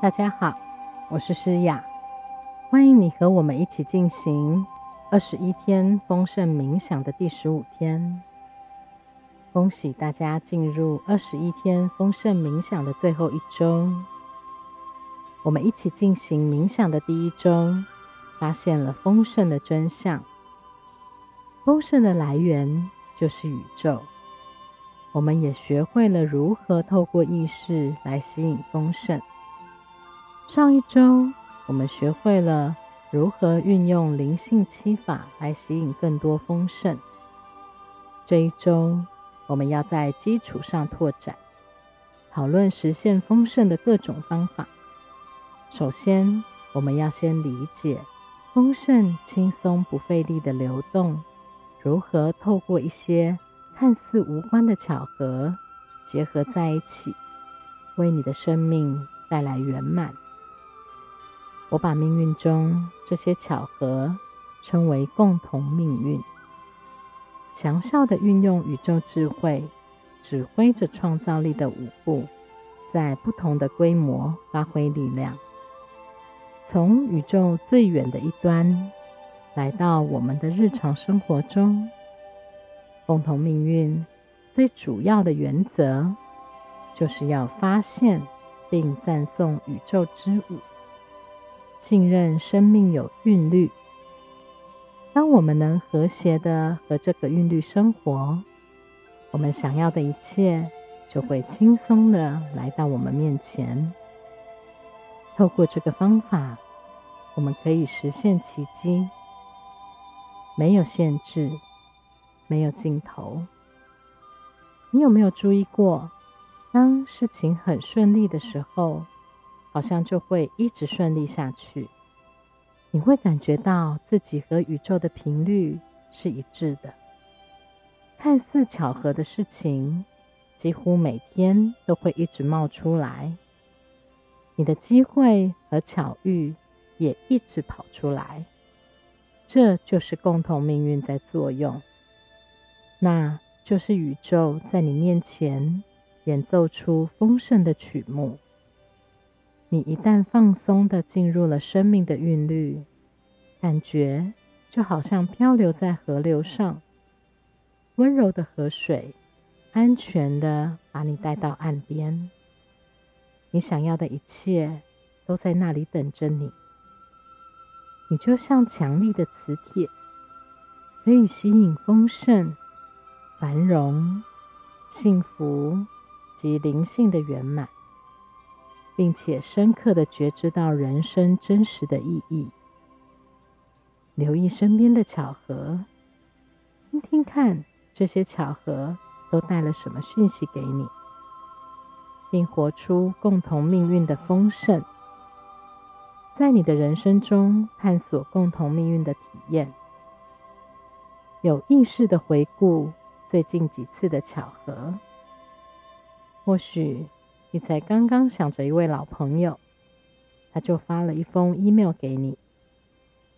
大家好，我是诗雅，欢迎你和我们一起进行二十一天丰盛冥想的第十五天。恭喜大家进入二十一天丰盛冥想的最后一周。我们一起进行冥想的第一周，发现了丰盛的真相。丰盛的来源就是宇宙。我们也学会了如何透过意识来吸引丰盛。上一周，我们学会了如何运用灵性七法来吸引更多丰盛。这一周，我们要在基础上拓展，讨论实现丰盛的各种方法。首先，我们要先理解丰盛轻松不费力的流动，如何透过一些看似无关的巧合结合在一起，为你的生命带来圆满。我把命运中这些巧合称为共同命运，强效的运用宇宙智慧，指挥着创造力的舞步，在不同的规模发挥力量，从宇宙最远的一端来到我们的日常生活中。共同命运最主要的原则，就是要发现并赞颂宇宙之舞。信任生命有韵律。当我们能和谐的和这个韵律生活，我们想要的一切就会轻松的来到我们面前。透过这个方法，我们可以实现奇迹。没有限制，没有尽头。你有没有注意过，当事情很顺利的时候？好像就会一直顺利下去，你会感觉到自己和宇宙的频率是一致的。看似巧合的事情，几乎每天都会一直冒出来。你的机会和巧遇也一直跑出来，这就是共同命运在作用。那就是宇宙在你面前演奏出丰盛的曲目。你一旦放松的进入了生命的韵律，感觉就好像漂流在河流上，温柔的河水安全的把你带到岸边。你想要的一切都在那里等着你。你就像强力的磁铁，可以吸引丰盛、繁荣、幸福及灵性的圆满。并且深刻的觉知到人生真实的意义，留意身边的巧合，听听看这些巧合都带了什么讯息给你，并活出共同命运的丰盛，在你的人生中探索共同命运的体验，有意识的回顾最近几次的巧合，或许。你才刚刚想着一位老朋友，他就发了一封 email 给你；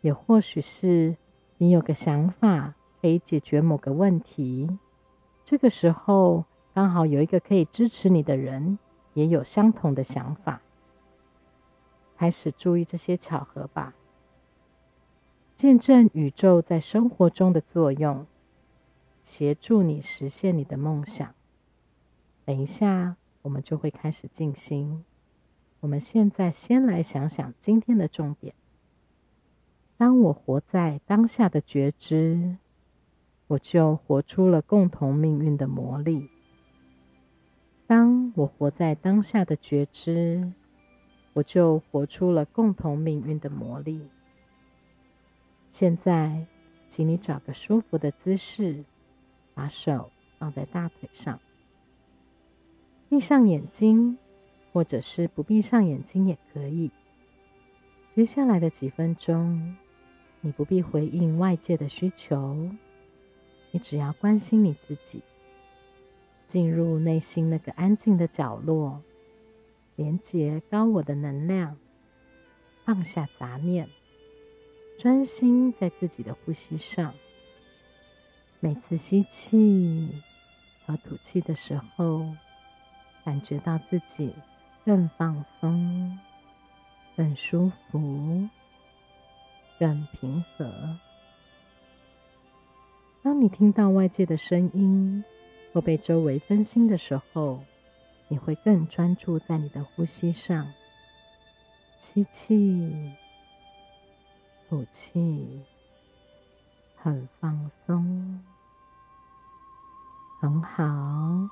也或许是你有个想法可以解决某个问题，这个时候刚好有一个可以支持你的人也有相同的想法。开始注意这些巧合吧，见证宇宙在生活中的作用，协助你实现你的梦想。等一下。我们就会开始静心。我们现在先来想想今天的重点。当我活在当下的觉知，我就活出了共同命运的魔力。当我活在当下的觉知，我就活出了共同命运的魔力。现在，请你找个舒服的姿势，把手放在大腿上。闭上眼睛，或者是不闭上眼睛也可以。接下来的几分钟，你不必回应外界的需求，你只要关心你自己，进入内心那个安静的角落，连接高我的能量，放下杂念，专心在自己的呼吸上。每次吸气和吐气的时候。感觉到自己更放松、更舒服、更平和。当你听到外界的声音或被周围分心的时候，你会更专注在你的呼吸上。吸气，吐气，很放松，很好。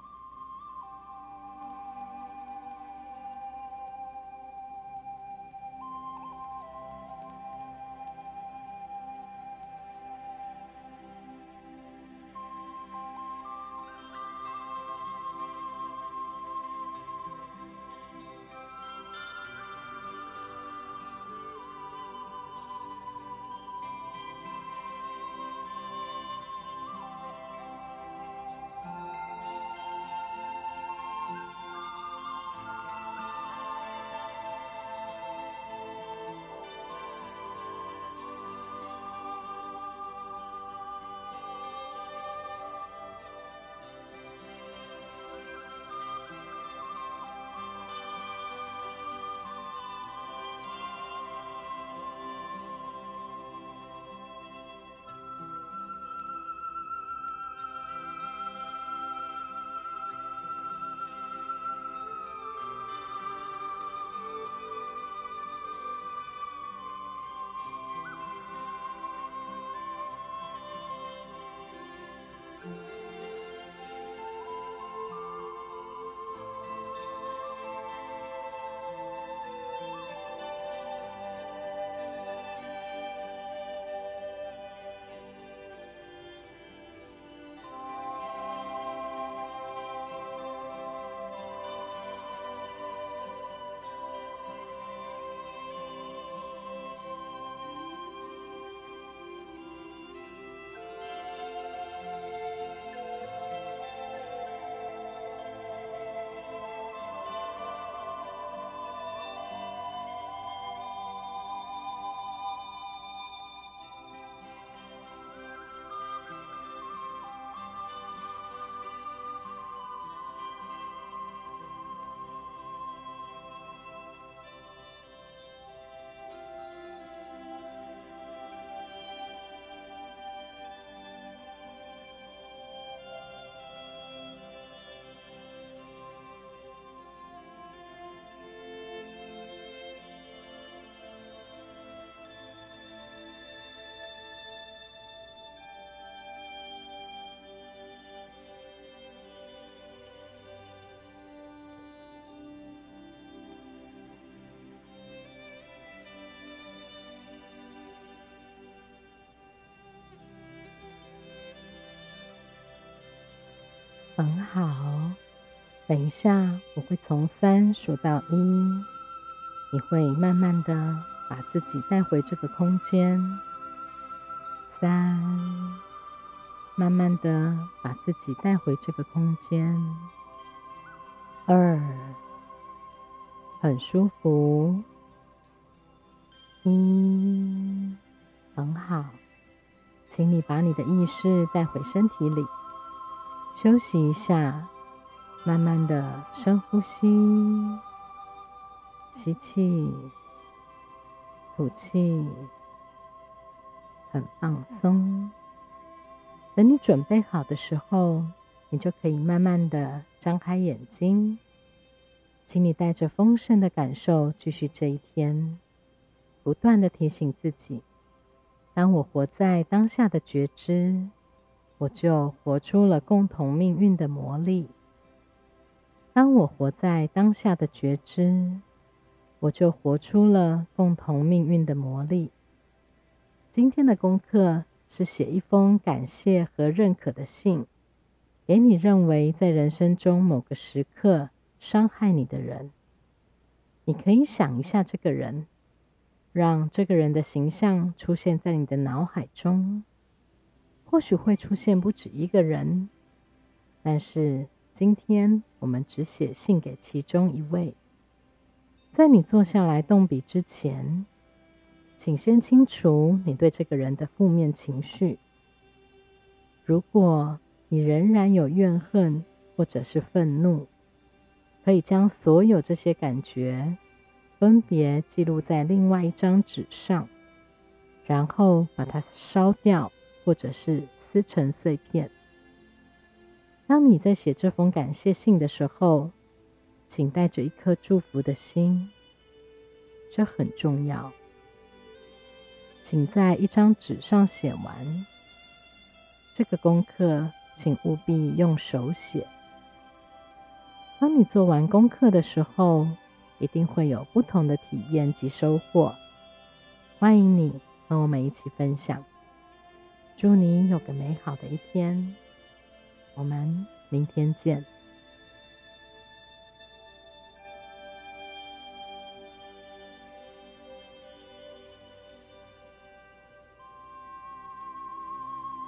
很好，等一下我会从三数到一，你会慢慢的把自己带回这个空间。三，慢慢的把自己带回这个空间。二，很舒服。一，很好，请你把你的意识带回身体里。休息一下，慢慢的深呼吸，吸气，吐气，很放松。等你准备好的时候，你就可以慢慢的张开眼睛。请你带着丰盛的感受继续这一天，不断的提醒自己：当我活在当下的觉知。我就活出了共同命运的魔力。当我活在当下的觉知，我就活出了共同命运的魔力。今天的功课是写一封感谢和认可的信，给你认为在人生中某个时刻伤害你的人。你可以想一下这个人，让这个人的形象出现在你的脑海中。或许会出现不止一个人，但是今天我们只写信给其中一位。在你坐下来动笔之前，请先清除你对这个人的负面情绪。如果你仍然有怨恨或者是愤怒，可以将所有这些感觉分别记录在另外一张纸上，然后把它烧掉，或者是撕成碎片。当你在写这封感谢信的时候，请带着一颗祝福的心，这很重要。请在一张纸上写完这个功课，请务必用手写。当你做完功课的时候，一定会有不同的体验及收获。欢迎你和我们一起分享。祝你有个美好的一天。我们明天见。